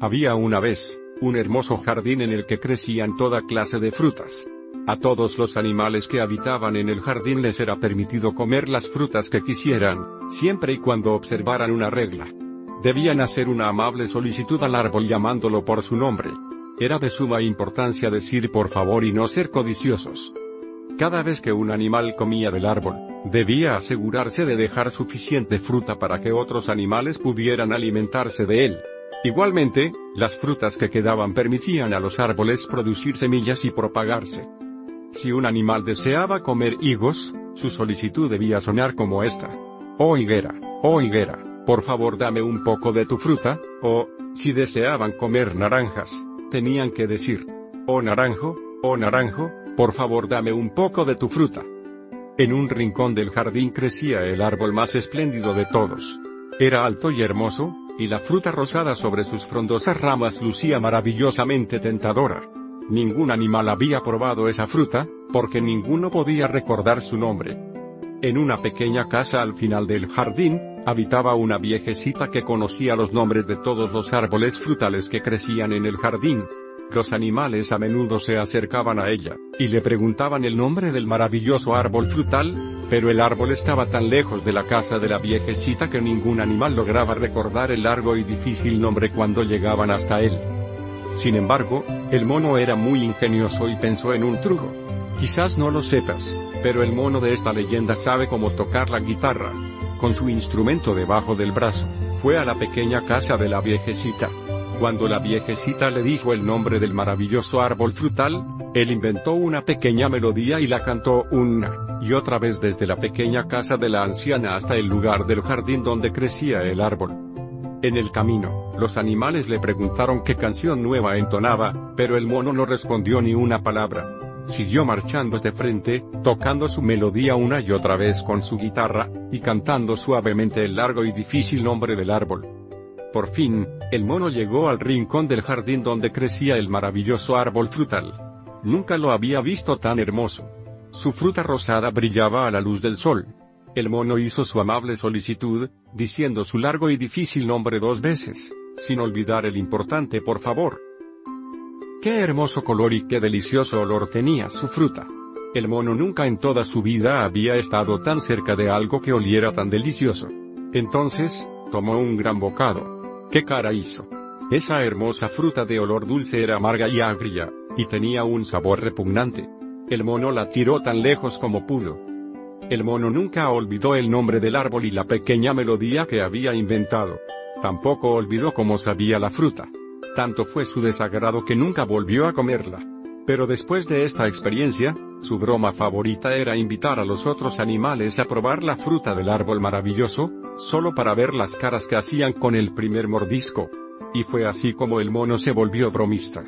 Había una vez, un hermoso jardín en el que crecían toda clase de frutas. A todos los animales que habitaban en el jardín les era permitido comer las frutas que quisieran, siempre y cuando observaran una regla. Debían hacer una amable solicitud al árbol llamándolo por su nombre. Era de suma importancia decir por favor y no ser codiciosos. Cada vez que un animal comía del árbol, debía asegurarse de dejar suficiente fruta para que otros animales pudieran alimentarse de él. Igualmente, las frutas que quedaban permitían a los árboles producir semillas y propagarse. Si un animal deseaba comer higos, su solicitud debía sonar como esta. Oh higuera, oh higuera, por favor dame un poco de tu fruta, o, si deseaban comer naranjas, tenían que decir, oh naranjo, oh naranjo, por favor dame un poco de tu fruta. En un rincón del jardín crecía el árbol más espléndido de todos. Era alto y hermoso, y la fruta rosada sobre sus frondosas ramas lucía maravillosamente tentadora. Ningún animal había probado esa fruta, porque ninguno podía recordar su nombre. En una pequeña casa al final del jardín, habitaba una viejecita que conocía los nombres de todos los árboles frutales que crecían en el jardín. Los animales a menudo se acercaban a ella, y le preguntaban el nombre del maravilloso árbol frutal, pero el árbol estaba tan lejos de la casa de la viejecita que ningún animal lograba recordar el largo y difícil nombre cuando llegaban hasta él. Sin embargo, el mono era muy ingenioso y pensó en un truco. Quizás no lo sepas, pero el mono de esta leyenda sabe cómo tocar la guitarra. Con su instrumento debajo del brazo, fue a la pequeña casa de la viejecita, cuando la viejecita le dijo el nombre del maravilloso árbol frutal, él inventó una pequeña melodía y la cantó una y otra vez desde la pequeña casa de la anciana hasta el lugar del jardín donde crecía el árbol. En el camino, los animales le preguntaron qué canción nueva entonaba, pero el mono no respondió ni una palabra. Siguió marchando de frente, tocando su melodía una y otra vez con su guitarra, y cantando suavemente el largo y difícil nombre del árbol. Por fin, el mono llegó al rincón del jardín donde crecía el maravilloso árbol frutal. Nunca lo había visto tan hermoso. Su fruta rosada brillaba a la luz del sol. El mono hizo su amable solicitud, diciendo su largo y difícil nombre dos veces, sin olvidar el importante por favor. Qué hermoso color y qué delicioso olor tenía su fruta. El mono nunca en toda su vida había estado tan cerca de algo que oliera tan delicioso. Entonces, tomó un gran bocado, ¿Qué cara hizo? Esa hermosa fruta de olor dulce era amarga y agria, y tenía un sabor repugnante. El mono la tiró tan lejos como pudo. El mono nunca olvidó el nombre del árbol y la pequeña melodía que había inventado. Tampoco olvidó cómo sabía la fruta. Tanto fue su desagrado que nunca volvió a comerla. Pero después de esta experiencia, su broma favorita era invitar a los otros animales a probar la fruta del árbol maravilloso, solo para ver las caras que hacían con el primer mordisco. Y fue así como el mono se volvió bromista.